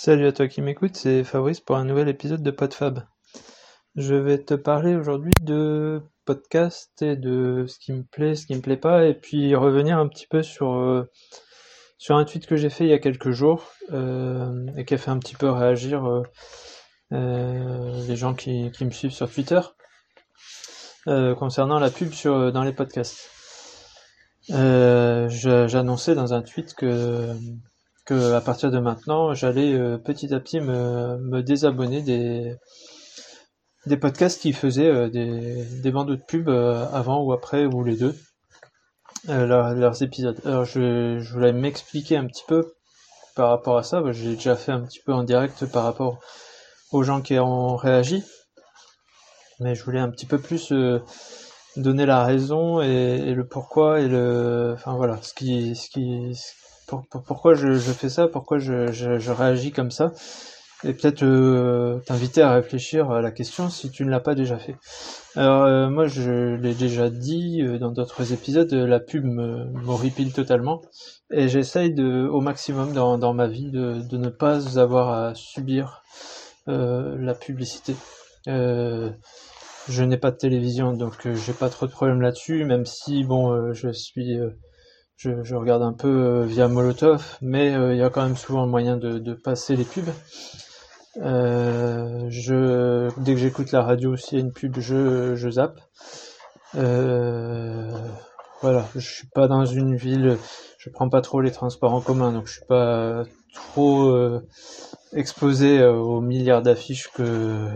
Salut à toi qui m'écoute, c'est Fabrice pour un nouvel épisode de PodFab. Je vais te parler aujourd'hui de podcast et de ce qui me plaît, ce qui me plaît pas, et puis revenir un petit peu sur, euh, un tweet que j'ai fait il y a quelques jours euh, et qui a fait un petit peu réagir euh, les gens qui, qui, me suivent sur Twitter concernant la pub sur, dans les podcasts. J'annonçais dans un tweet que que à partir de maintenant, j'allais euh, petit à petit me, désabonner des, des podcasts qui faisaient euh, des, des bandeaux de pub euh, avant ou après ou les deux, leurs épisodes. Alors je, voulais m'expliquer un petit peu par rapport à ça, j'ai déjà fait un petit peu en direct par rapport aux gens qui ont réagi, mais je voulais un petit peu plus donner la raison et, et, le pourquoi et le, enfin voilà, ce qui, ce qui, pourquoi je, fais ça, pourquoi je, réagis comme ça, et peut-être euh, t'inviter à réfléchir à la question si tu ne l'as pas déjà fait. Alors euh, moi je l'ai déjà dit euh, dans d'autres épisodes, la pub m'horripile totalement, et j'essaye de, au maximum dans, ma vie de, ne pas avoir à subir la publicité. je n'ai pas de télévision, donc j'ai pas trop de problèmes là-dessus, même si bon, je suis je, je, regarde un peu euh, via Molotov, mais euh, il y a quand même souvent moyen de, de passer les pubs. Euh, je, dès que j'écoute la radio, s'il y a une pub, je, je zappe. Euh, voilà, je suis pas dans une ville, je prends pas trop les transports en commun, donc je suis pas trop euh, exposé aux milliards d'affiches que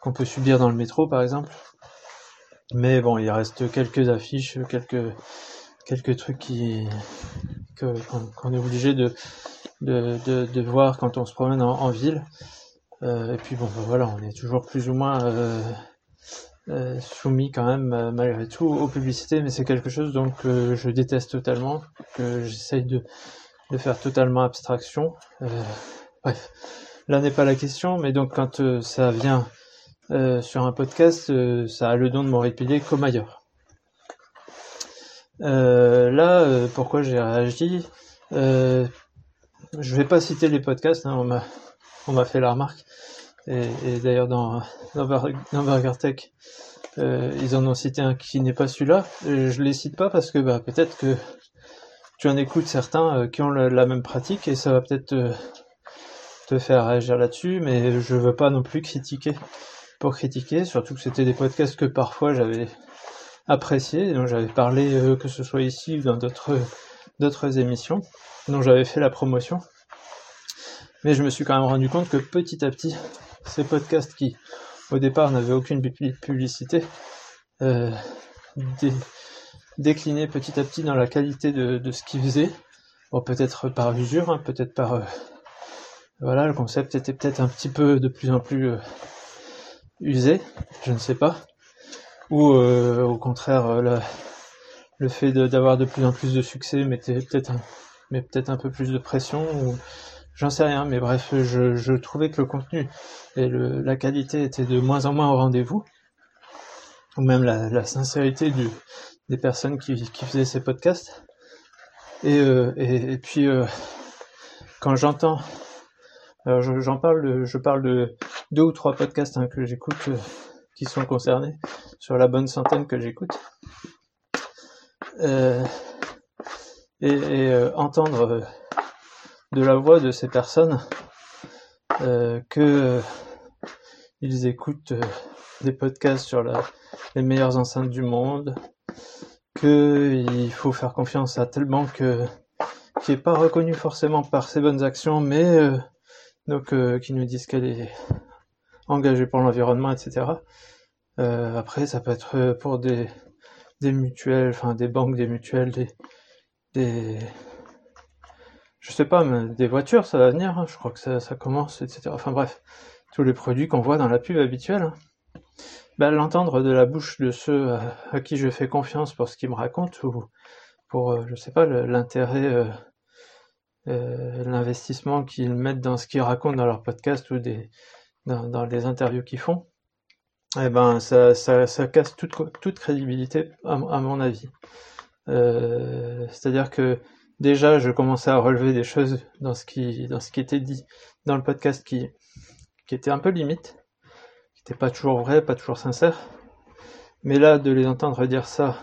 qu'on peut subir dans le métro, par exemple. Mais bon, il reste quelques affiches, quelques quelques trucs qui qu'on est obligé de, de, de, voir quand on se promène en, ville. Euh, et puis bon, ben voilà, on est toujours plus ou moins euh, euh, soumis quand même malgré tout aux publicités, mais c'est quelque chose donc je déteste totalement, que j'essaye de, de faire totalement abstraction. bref, là n'est pas la question, mais donc quand ça vient sur un podcast, ça a le don de m'horripiler comme ailleurs. Euh, là, euh, pourquoi j'ai réagi euh, Je vais pas citer les podcasts, hein, on m'a on m'a fait la remarque. Et, et d'ailleurs dans, dans, Burger Tech, euh, ils en ont cité un qui n'est pas celui-là. Je les cite pas parce que bah, peut-être que tu en écoutes certains qui ont la, même pratique et ça va peut-être te, te, faire réagir là-dessus, mais je veux pas non plus critiquer pour critiquer, surtout que c'était des podcasts que parfois j'avais apprécié, dont j'avais parlé euh, que ce soit ici ou dans d'autres d'autres émissions, dont j'avais fait la promotion. Mais je me suis quand même rendu compte que petit à petit, ces podcasts qui au départ n'avaient aucune publicité, euh, déclinaient petit à petit dans la qualité de, de ce qu'ils faisaient. Bon, peut-être par usure, hein, peut-être par... Euh, voilà, le concept était peut-être un petit peu de plus en plus euh, usé, je ne sais pas ou euh, au contraire euh, le fait d'avoir de, plus en plus de succès mettait peut-être un, peu plus de pression j'en sais rien mais bref je, trouvais que le contenu et la qualité était de moins en moins au rendez-vous. Ou même la, sincérité des personnes qui, faisaient ces podcasts. Et, euh, puis quand j'entends alors j'en parle je parle de deux ou trois podcasts hein, que j'écoute qui sont concernés sur la bonne centaine que j'écoute. Euh, et, euh, entendre euh, de la voix de ces personnes que ils écoutent des podcasts sur les meilleures enceintes du monde, qu'il faut faire confiance à telle banque qui est pas reconnue forcément par ses bonnes actions, mais donc qui nous disent qu'elle est engagé pour l'environnement, etc. Euh, après, ça peut être euh, pour des, des mutuelles, enfin des banques, des mutuelles, des, des je sais pas, mais des voitures, ça va venir, hein, je crois que ça, commence, etc. Enfin bref, tous les produits qu'on voit dans la pub habituelle. Ben, l'entendre de la bouche de ceux à, qui je fais confiance pour ce qu'ils me racontent, ou pour, euh, je sais pas, l'intérêt, euh, euh, l'investissement qu'ils mettent dans ce qu'ils racontent dans leur podcast ou des, dans, dans les interviews qu'ils font, eh ben, ça, ça, ça casse toute, toute crédibilité, à, mon avis. Euh, C'est-à-dire que déjà, je commençais à relever des choses dans ce qui, dans ce qui était dit dans le podcast qui, qui était un peu limite, qui n'était pas toujours vrai, pas toujours sincère. Mais là, de les entendre dire ça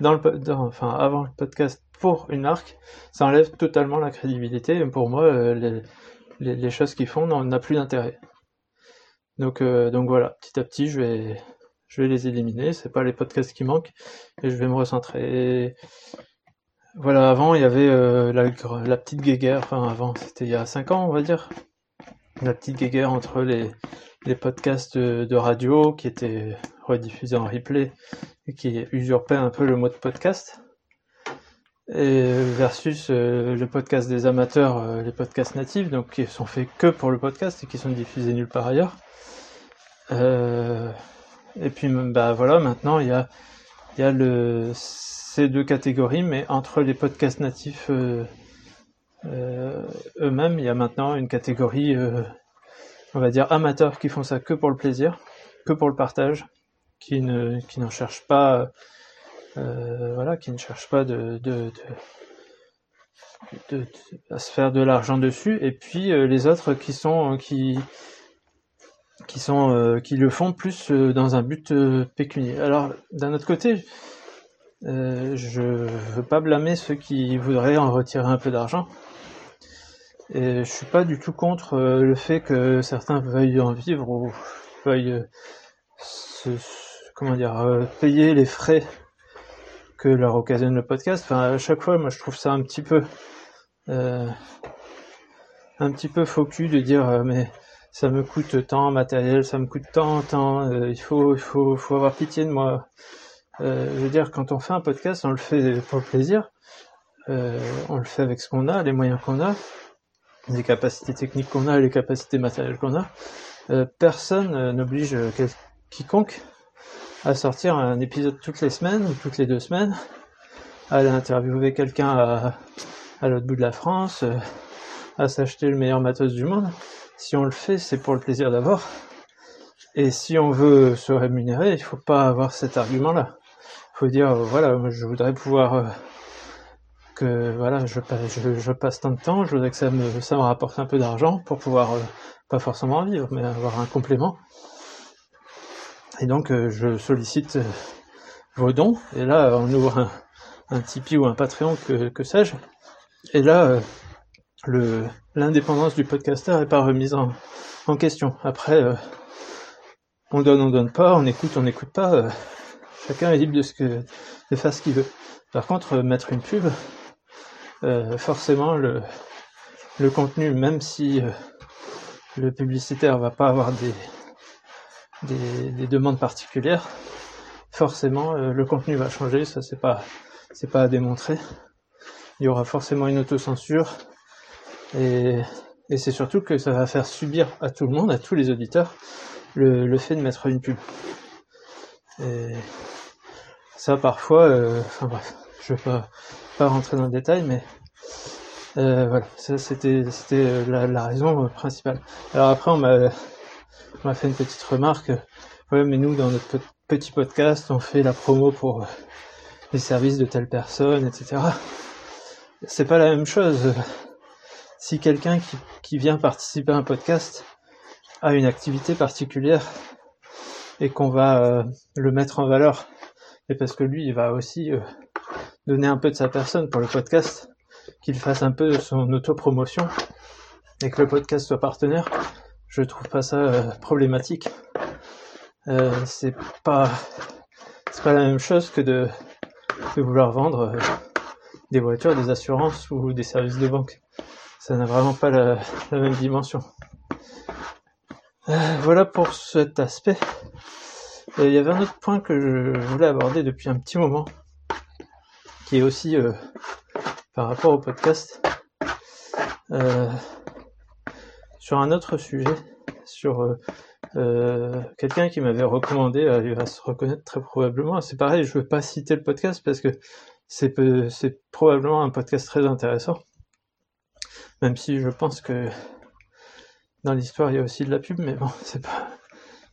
dans le, enfin, avant le podcast pour une marque, ça enlève totalement la crédibilité. Et pour moi, euh, les, les, les, choses qu'ils font n'ont plus d'intérêt. Donc, euh, donc voilà, petit à petit, je vais, je vais les éliminer. C'est pas les podcasts qui manquent et je vais me recentrer. voilà, avant il y avait euh, la, petite guéguerre. Enfin, avant, c'était il y a 5 ans, on va dire. La petite guéguerre entre les, les podcasts de, de radio qui étaient rediffusés en replay et qui usurpaient un peu le mot de podcast et versus euh, le podcast des amateurs, euh, les podcasts natifs, donc qui sont faits que pour le podcast et qui sont diffusés nulle part ailleurs. Euh, et puis bah voilà, maintenant il y a, y a le, ces deux catégories, mais entre les podcasts natifs eux-mêmes, il y a maintenant une catégorie, on va dire amateurs qui font ça que pour le plaisir, que pour le partage, qui ne qui n'en cherchent pas euh, voilà, qui ne cherchent pas de, de, de, à se faire de l'argent dessus, et puis euh, les autres qui sont qui qui sont euh, qui le font plus dans un but pécuniaire. Alors d'un autre côté, je veux pas blâmer ceux qui voudraient en retirer un peu d'argent. Et je suis pas du tout contre le fait que certains veuillent en vivre ou veuillent se, comment dire payer les frais que leur occasionne le podcast. Enfin, à chaque fois, moi, je trouve ça un petit peu, euh, un petit peu faux cul de dire, euh, mais ça me coûte tant matériel, ça me coûte tant, tant, euh, il faut, il faut, faut avoir pitié de moi. Euh, je veux dire, quand on fait un podcast, on le fait pour plaisir. on le fait avec ce qu'on a, les moyens qu'on a, les capacités techniques qu'on a, les capacités matérielles qu'on a. personne n'oblige quiconque à sortir un épisode toutes les semaines ou toutes les deux semaines, à aller interviewer quelqu'un à, l'autre bout de la France, euh, à s'acheter le meilleur matos du monde. Si on le fait, c'est pour le plaisir d'avoir. Et si on veut se rémunérer, il faut pas avoir cet argument-là. Il faut dire, euh, voilà, je voudrais pouvoir euh, que voilà, je, passe tant de temps, je voudrais que ça me, ça me rapporte un peu d'argent pour pouvoir, pas forcément vivre, mais avoir un complément. Et donc euh, je sollicite euh, vos dons. Et là, on ouvre un, Tipeee ou un Patreon, que, sais-je. Et là, euh, l'indépendance du podcaster est pas remise en, question. Après, on donne, on donne pas, on écoute, on n'écoute pas. chacun est libre de, ce que, faire ce qu'il veut. Par contre, mettre une pub, forcément, le, le contenu, même si le publicitaire va pas avoir des, des, demandes particulières, forcément euh, le contenu va changer, ça c'est pas c'est pas à démontrer. Il y aura forcément une autocensure et, et c'est surtout que ça va faire subir à tout le monde, à tous les auditeurs, le, le fait de mettre une pub. Et ça parfois, euh, enfin bref, je vais pas, pas rentrer dans le détail, mais euh, voilà, ça c'était c'était la, la, raison principale. Alors après on m'a on m'a fait une petite remarque. Ouais, mais nous, dans notre petit podcast, on fait la promo pour euh, les services de telle personne, etc. C'est pas la même chose. Si quelqu'un qui, qui vient participer à un podcast a une activité particulière et qu'on va euh, le mettre en valeur, et parce que lui, il va aussi euh, donner un peu de sa personne pour le podcast, qu'il fasse un peu de son autopromotion et que le podcast soit partenaire, je trouve pas ça euh, problématique. Euh, c'est pas c'est pas la même chose que de, de vouloir vendre euh, des voitures, des assurances ou des services de banque. Ça n'a vraiment pas la, la même dimension. voilà pour cet aspect. Il y avait un autre point que je voulais aborder depuis un petit moment, qui est aussi par rapport au podcast. Sur un autre sujet, sur euh, euh, quelqu'un qui m'avait recommandé, euh, il va se reconnaître très probablement. C'est pareil, je veux pas citer le podcast parce que c'est probablement un podcast très intéressant. Même si je pense que dans l'histoire il y a aussi de la pub, mais bon, c'est pas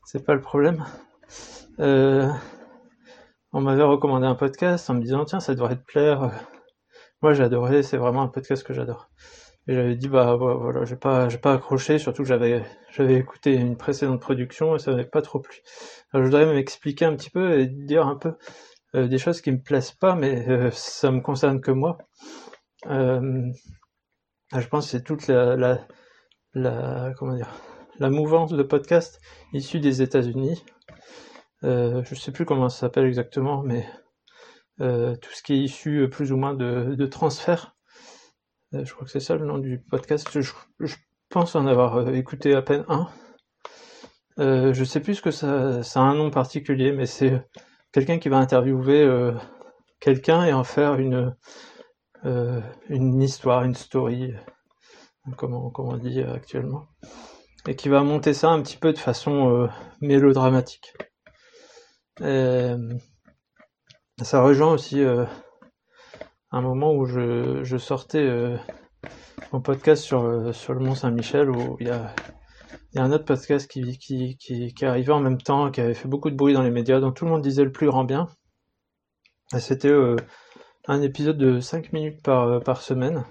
c'est pas le problème. Euh, on m'avait recommandé un podcast en me disant tiens ça devrait te plaire. Moi adoré, c'est vraiment un podcast que j'adore. Et j'avais dit bah voilà, j'ai pas j'ai pas accroché, surtout que j'avais j'avais écouté une précédente production et ça m'avait pas trop plu. Alors je voudrais m'expliquer un petit peu et dire un peu euh, des choses qui me plaisent pas, mais euh, ça me concerne que moi. Euh, je pense que c'est toute la, la, la comment dire la mouvance de podcast issue des États-Unis. Euh, je sais plus comment ça s'appelle exactement, mais tout ce qui est issu plus ou moins de, de transfert je crois que c'est ça le nom du podcast. Je, pense en avoir euh, écouté à peine un. Euh, je sais plus que ça, ça a un nom particulier, mais c'est quelqu'un qui va interviewer euh, quelqu'un et en faire une, une histoire, une story, comment, comment on dit actuellement, et qui va monter ça un petit peu de façon mélodramatique. Ça rejoint aussi un moment où je, sortais euh, mon podcast sur, euh, sur le Mont Saint-Michel, où il y a, un autre podcast qui, arrivait en même temps, qui avait fait beaucoup de bruit dans les médias, dont tout le monde disait le plus grand bien. C'était euh, un épisode de 5 minutes par, euh, par semaine.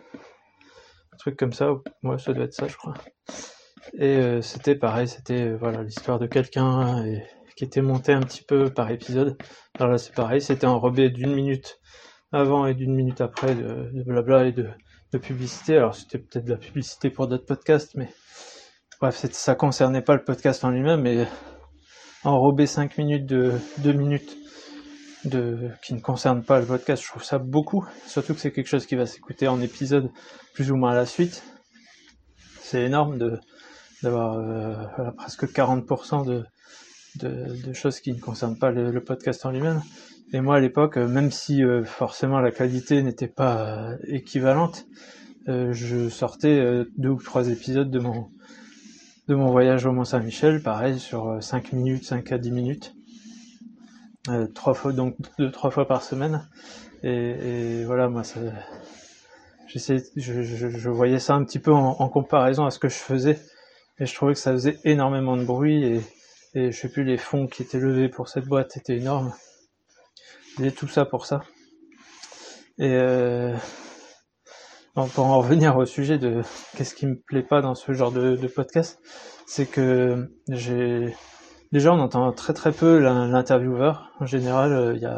Un truc comme ça, ouais, ça doit être ça, je crois. Et c'était pareil, c'était voilà l'histoire de quelqu'un qui était monté un petit peu par épisode. Alors là, c'est pareil, c'était enrobé d'une minute avant et d'une minute après de, blabla et de, publicité. Alors c'était peut-être de la publicité pour d'autres podcasts, mais bref, ça concernait pas le podcast en lui-même, mais enrober 5 minutes de 2 minutes de, qui ne concerne pas le podcast, je trouve ça beaucoup, surtout que c'est quelque chose qui va s'écouter en épisode plus ou moins à la suite. C'est énorme de d'avoir euh, presque 40% de, de, choses qui ne concernent pas le podcast en lui-même. Et moi à l'époque, euh, même si euh, forcément la qualité n'était pas euh, équivalente, je sortais deux ou trois épisodes de mon de mon voyage au Mont Saint-Michel, pareil sur 5 minutes, 5 à 10 minutes, trois fois donc deux trois fois par semaine. Et, et voilà, moi ça, j'essaie, je, je, je, voyais ça un petit peu en, en, comparaison à ce que je faisais, et je trouvais que ça faisait énormément de bruit et, et je sais plus les fonds qui étaient levés pour cette boîte étaient énormes j'ai tout ça pour ça. Et euh, pour en revenir au sujet de qu'est-ce qui me plaît pas dans ce genre de, podcast, c'est que j'ai déjà on entend très très peu l'intervieweur. En général, euh, il y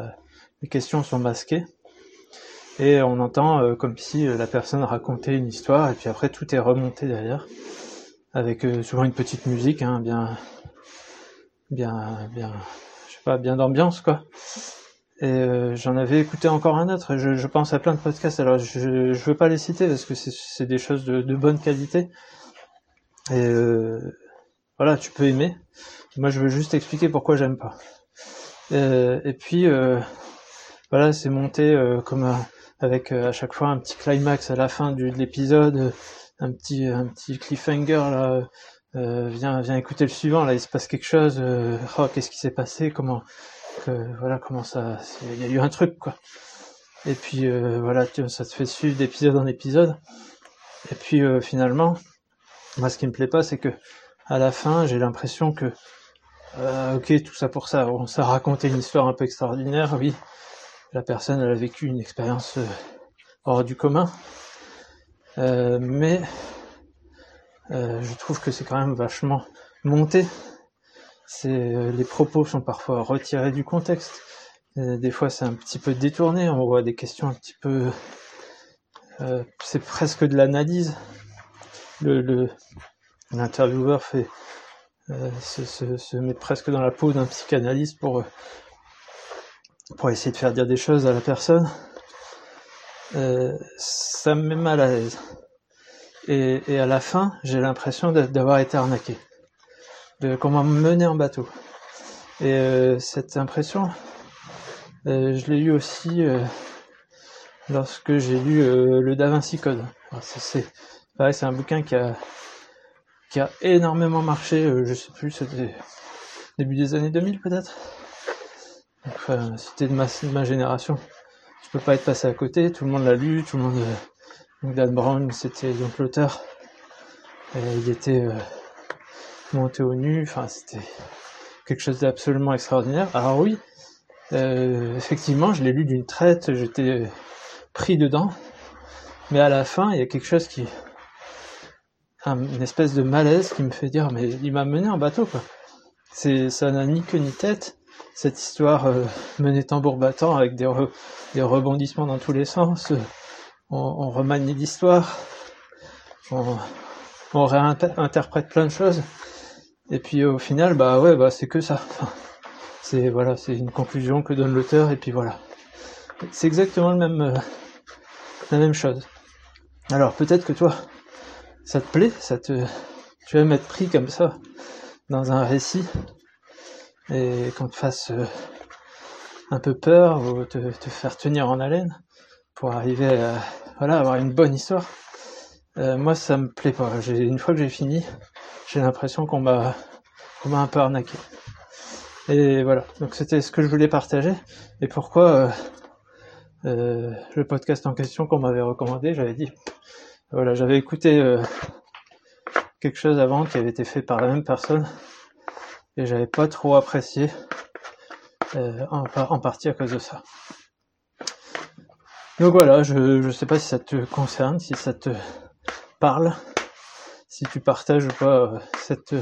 les questions sont masquées et on entend euh, comme si la personne racontait une histoire et puis après tout est remonté derrière avec souvent une petite musique, hein, bien bien bien je sais pas bien d'ambiance quoi. Et euh, j'en avais écouté encore un autre. Je, je, pense à plein de podcasts. Alors je, je veux pas les citer parce que c'est des choses de, de, bonne qualité. Et euh, voilà, tu peux aimer. Moi, je veux juste expliquer pourquoi j'aime pas. Euh, et puis voilà, c'est monté comme avec à chaque fois un petit climax à la fin du, de l'épisode, un petit un petit cliffhanger là. viens viens écouter le suivant. Là, il se passe quelque chose. oh, qu'est-ce qui s'est passé Comment voilà comment ça, il y a eu un truc quoi. Et puis euh, voilà, ça te fait suivre d'épisode en épisode. Et puis euh, finalement, moi ce qui me plaît pas, c'est que à la fin, j'ai l'impression que euh, ok, tout ça pour ça, on s'est raconté une histoire un peu extraordinaire, oui. La personne, elle a vécu une expérience hors du commun, mais je trouve que c'est quand même vachement monté c'est euh, les propos sont parfois retirés du contexte. Euh, des fois, c'est un petit peu détourné. On voit des questions un petit peu. Euh, c'est presque de l'analyse. Le l'intervieweur fait se, se, se, met presque dans la peau d'un psychanalyste pour pour essayer de faire dire des choses à la personne. ça me met mal à l'aise. Et, et à la fin, j'ai l'impression d'avoir été arnaqué de comment mener en bateau. Et euh, cette impression, euh, je l'ai eu aussi euh, lorsque j'ai lu le Da Vinci Code. C'est pareil, c'est un bouquin qui a qui a énormément marché. je sais plus, c'était début des années 2000 peut-être. C'était de ma, de ma génération. Je peux pas être passé à côté. Tout le monde l'a lu. Tout le monde. Dan Brown, c'était donc l'auteur. il était monter au nu, enfin c'était quelque chose d'absolument extraordinaire. Alors oui, euh, effectivement, je l'ai lu d'une traite, j'étais pris dedans, mais à la fin, il y a quelque chose qui, une espèce de malaise qui me fait dire mais il m'a mené en bateau quoi. Ça n'a ni queue ni tête cette histoire euh, menée tambour battant avec des, rebondissements dans tous les sens. on, remanie l'histoire, on réinterprète plein de choses. Et puis au final, bah ouais, bah c'est que ça. c'est voilà, c'est une conclusion que donne l'auteur et puis voilà. C'est exactement le même, euh, la même chose. Alors peut-être que toi, ça te plaît, ça te, tu aimes être pris comme ça dans un récit et qu'on te fasse euh, un peu peur ou te, te, faire tenir en haleine pour arriver à voilà avoir une bonne histoire. Euh, moi, ça me plaît pas. Une fois que j'ai fini, j'ai l'impression qu'on m'a qu'on m'a un peu arnaqué. Et voilà. Donc c'était ce que je voulais partager. Et pourquoi euh, euh, le podcast en question qu'on m'avait recommandé, j'avais dit, voilà, j'avais écouté euh, quelque chose avant qui avait été fait par la même personne et j'avais pas trop apprécié euh, en, en, partie à cause de ça. Donc voilà, je je sais pas si ça te concerne, si ça te parle, si tu partages ou pas euh, cette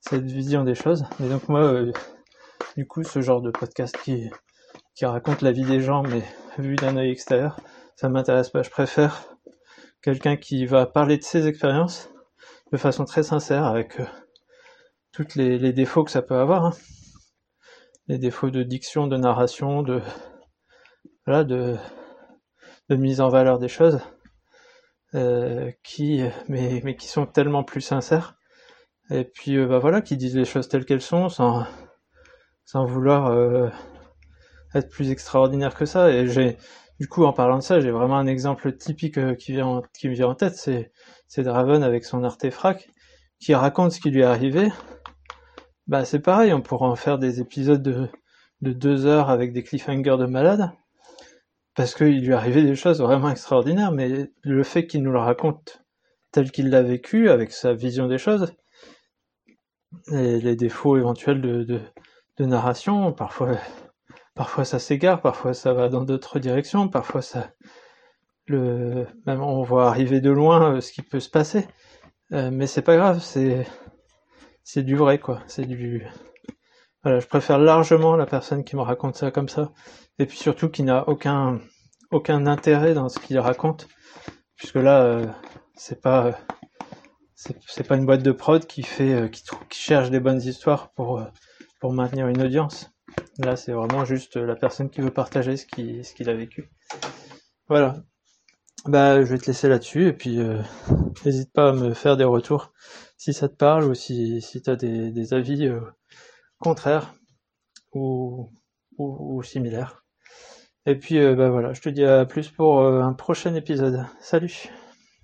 cette vision des choses. Mais donc moi, euh, du coup, ce genre de podcast qui qui raconte la vie des gens, mais vu d'un œil extérieur, ça m'intéresse pas. Je préfère quelqu'un qui va parler de ses expériences de façon très sincère, avec euh, toutes les, défauts que ça peut avoir, hein. les défauts de diction, de narration, de voilà, de, mise en valeur des choses, euh, qui mais, mais qui sont tellement plus sincères, et puis euh, bah voilà, qui disent les choses telles qu'elles sont, sans sans vouloir euh, être plus extraordinaire que ça. Et j'ai, du coup, en parlant de ça, j'ai vraiment un exemple typique euh, qui vient, qui me vient en tête, c'est, c'est Draven avec son artefact, qui raconte ce qui lui est arrivé. Bah, c'est pareil, on pourra en faire des épisodes de, de deux heures avec des cliffhangers de malade, parce qu'il lui arrivé des choses vraiment extraordinaires, mais le fait qu'il nous le raconte tel qu'il l'a vécu, avec sa vision des choses, et les défauts éventuels de narration, parfois parfois ça s'égare, parfois ça va dans d'autres directions, parfois ça le même on voit arriver de loin euh, ce qui peut se passer. Euh, mais c'est pas grave, c'est c'est du vrai quoi, c'est du voilà, je préfère largement la personne qui me raconte ça comme ça et puis surtout qui n'a aucun aucun intérêt dans ce qu'il raconte puisque là euh, c'est pas c'est pas une boîte de prod qui fait euh, qui, qui cherche des bonnes histoires pour euh, pour maintenir une audience. Là, c'est vraiment juste la personne qui veut partager ce qu'il ce qu'il a vécu. Voilà. Bah, je vais te laisser là-dessus et puis euh, n'hésite pas à me faire des retours si ça te parle ou si si t'as des des avis euh, contraires ou, ou similaires. Et puis euh, bah voilà, je te dis à plus pour euh, un prochain épisode. Salut.